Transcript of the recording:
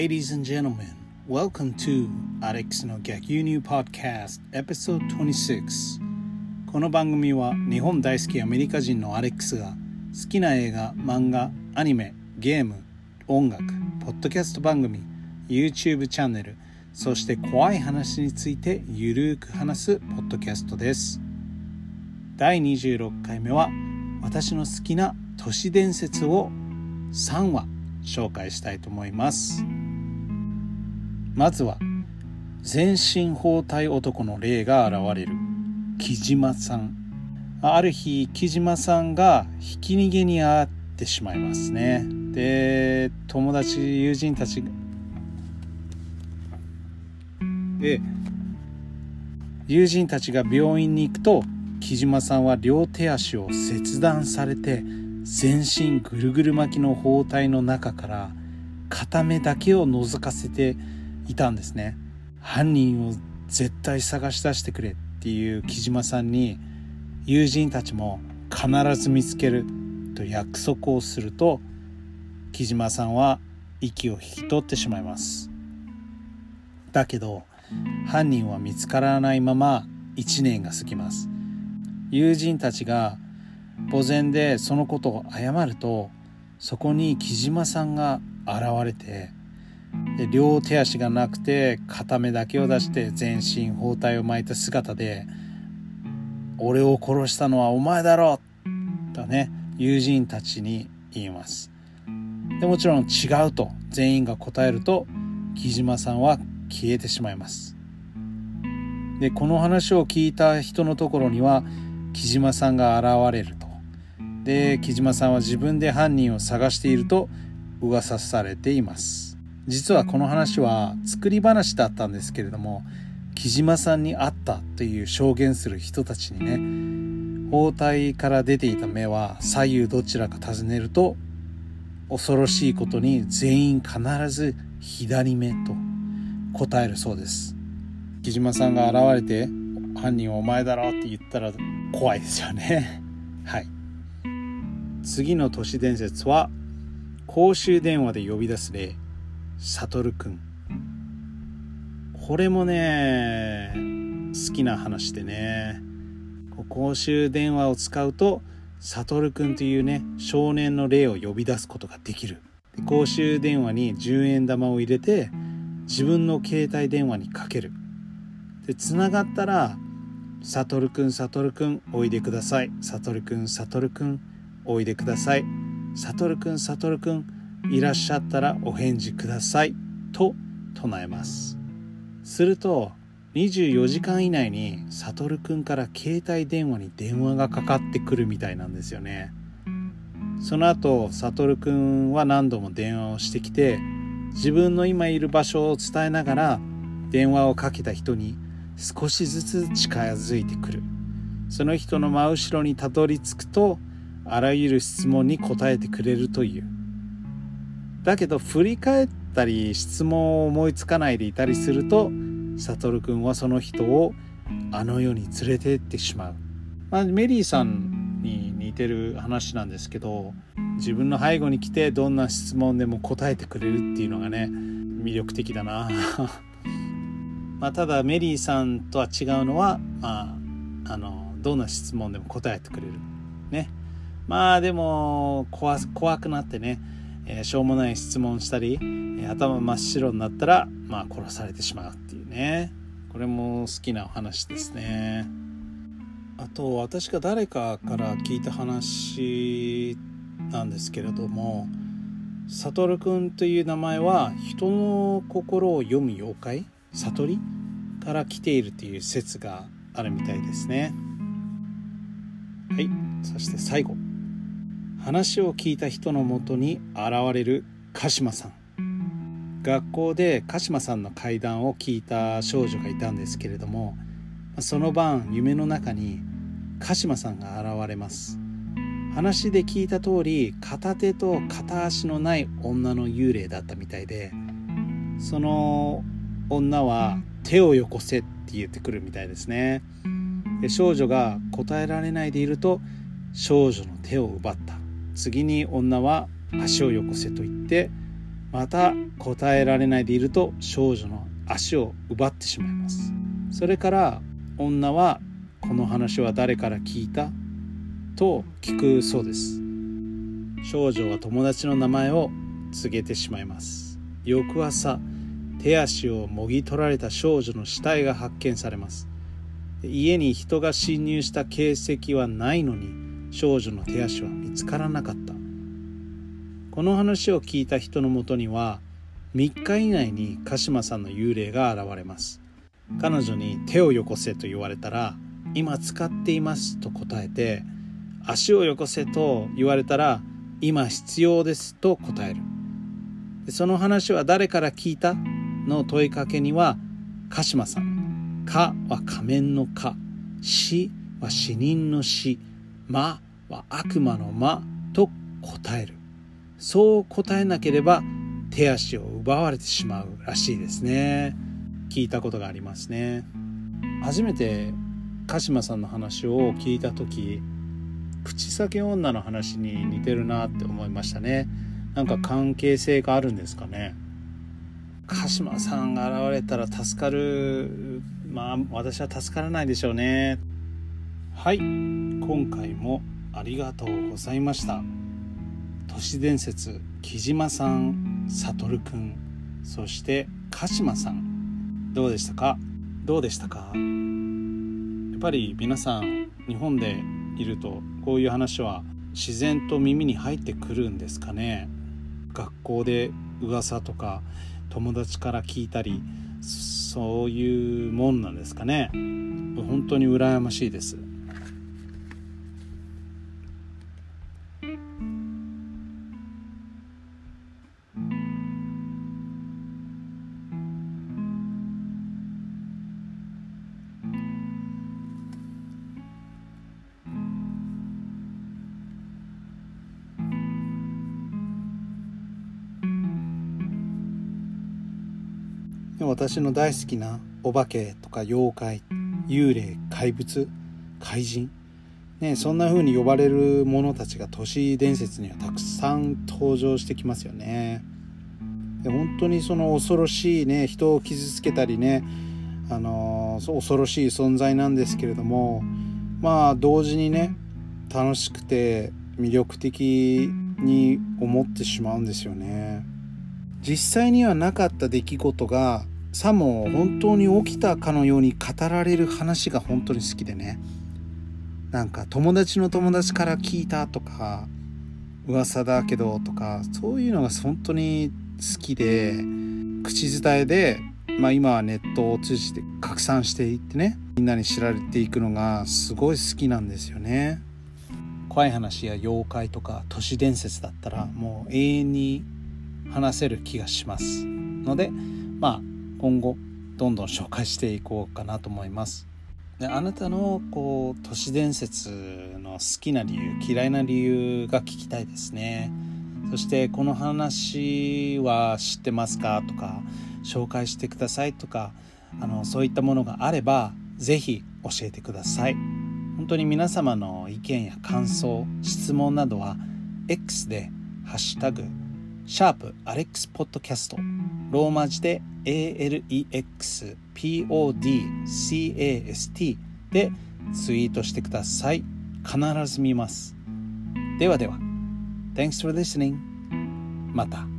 Ladies and gentlemen, welcome to Alex の逆輸入 Podcast Episode 26この番組は日本大好きアメリカ人のアレックスが好きな映画、漫画、アニメ、ゲーム、音楽、ポッドキャスト番組、YouTube チャンネルそして怖い話についてゆるーく話すポッドキャストです。第26回目は私の好きな都市伝説を3話紹介したいと思います。まずは全身包帯男の霊が現れる木島さん。ある日木島さんがひき逃げに遭ってしまいますね。で友達友人たちで友人たちが病院に行くと木島さんは両手足を切断されて全身ぐるぐる巻きの包帯の中から片目だけを覗かせていたんですね。犯人を絶対探し出してくれっていう木島さんに友人たちも必ず見つけると約束をすると木島さんは息を引き取ってしまいます。だけど犯人は見つからないまま1年が過ぎます。友人たちが墓前でそのことを謝るとそこに木島さんが現れてで両手足がなくて片目だけを出して全身包帯を巻いた姿で「俺を殺したのはお前だろ!」とね友人たちに言います。でもちろん違うと全員が答えると木島さんは消えてしまいます。でこの話を聞いた人のところには木島さんが現れると。で木島さんは自分で犯人を探していると噂されています。実はこの話は作り話だったんですけれども木島さんに会ったという証言する人たちにね包帯から出ていた目は左右どちらか尋ねると恐ろしいことに全員必ず左目と答えるそうです。木島さんが現れて犯人はお前だろって言ったら怖いですよね。はい。次の都市伝説は公衆電話で呼び出す例。サトルくんこれもね好きな話でね。公衆電話を使うとサトルくんというね少年の霊を呼び出すことができる。公衆電話に10円玉を入れて自分の携帯電話にかける。でつながったら「サトルくんサトルくんおいでください」「サトルくんサトルくんおいでください」「サトルくんサトルくんいらっしゃったらお返事ください」と唱えます。すると24時間以内にサトルくんから携帯電話に電話がかかってくるみたいなんですよね。その後サトルくんは何度も電話をしてきて自分の今いる場所を伝えながら電話をかけた人に少しずつ近づいてくる。その人の真後ろにたどり着くとあらゆる質問に答えてくれるという。だけど振り返ったり質問を思いつかないでいたりするとサトルくんはその人をあの世に連れてってしまう、まあ、メリーさんに似てる話なんですけど自分の背後に来てどんな質問でも答えてくれるっていうのがね魅力的だな。まあただメリーさんとは違うのはまああのどんな質問でも答えてくれる。ね。まあでも怖くなってね、えー、しょうもない質問したり、えー、頭真っ白になったらまあ殺されてしまうっていうね。これも好きなお話ですね。あと私が誰かから聞いた話なんですけれども悟くんという名前は人の心を読む妖怪？悟り？から来ているという説があるみたいですね。はい。そして最後。話を聞いた人のもとに現れる鹿島さん。学校で鹿島さんの怪談を聞いた少女がいたんですけれどもその晩夢の中に鹿島さんが現れます。話で聞いた通り片手と片足のない女の幽霊だったみたいでその女は手をよこせって言ってくるみたいですね。で少女が答えられないでいると少女の手を奪った。次に女は足をよこせと言ってまた答えられないでいると少女の足を奪ってしまいます。それから女は「この話は誰から聞いた?」と聞くそうです。少女は友達の名前を告げてしまいます。翌朝手足をもぎ取られた少女の死体が発見されます。家に人が侵入した形跡はないのに少女の手足は見つからなかった。この話を聞いた人のもとには3日以内に鹿島さんの幽霊が現れます。彼女に手をよこせと言われたら今使っていますと答えて足をよこせと言われたら今必要ですと答える。その話は誰から聞いたの問いかけには鹿島さん「か」は仮面の「か」「死」は死人の「死」「魔」は悪魔の「魔」と答える。そう答えなければ手足を奪われてしまうらしいですね。聞いたことがありますね。初めて鹿島さんの話を聞いた時口裂け女の話に似てるなって思いましたね。なんか関係性があるんですかね。鹿島さんが現れたら助かる。まあ私は助からないでしょうね。はい。今回もありがとうございました。都市伝説木島さん悟くんそして鹿島さん。どうでしたか？どうでしたか？やっぱり皆さん日本でいるとこういう話は自然と耳に入ってくるんですかね？学校で噂とか友達から聞いたりそういうもんなんですかね？本当に羨ましいです。私の大好きなお化けとか妖怪幽霊怪物怪人ね、そんな風に呼ばれる者たちが都市伝説にはたくさん登場してきますよね。で本当にその恐ろしいね人を傷つけたりね、あのー、恐ろしい存在なんですけれどもまあ同時にね楽しくて魅力的に思ってしまうんですよね。実際にはなかった出来事がさも本当に起きたかのように語られる話が本当に好きでねなんか友達の友達から聞いたとか噂だけどとかそういうのが本当に好きで口伝えで、まあ、今はネットを通じて拡散していってねみんなに知られていくのがすごい好きなんですよね。怖い話や妖怪とか都市伝説だったらもう永遠に話せる気がしますのでまあ今後どんどん紹介していこうかなと思います。であなたのこう都市伝説の好きな理由嫌いな理由が聞きたいですね。そしてこの話は知ってますかとか紹介してくださいとかあのそういったものがあれば是非教えてください。本当に皆様の意見や感想質問などは X で「ハッシュタグシャープアレックスポッドキャストローマ字で ALEXPODCAST でツイートしてください。必ず見ます。ではでは。Thanks for listening. また。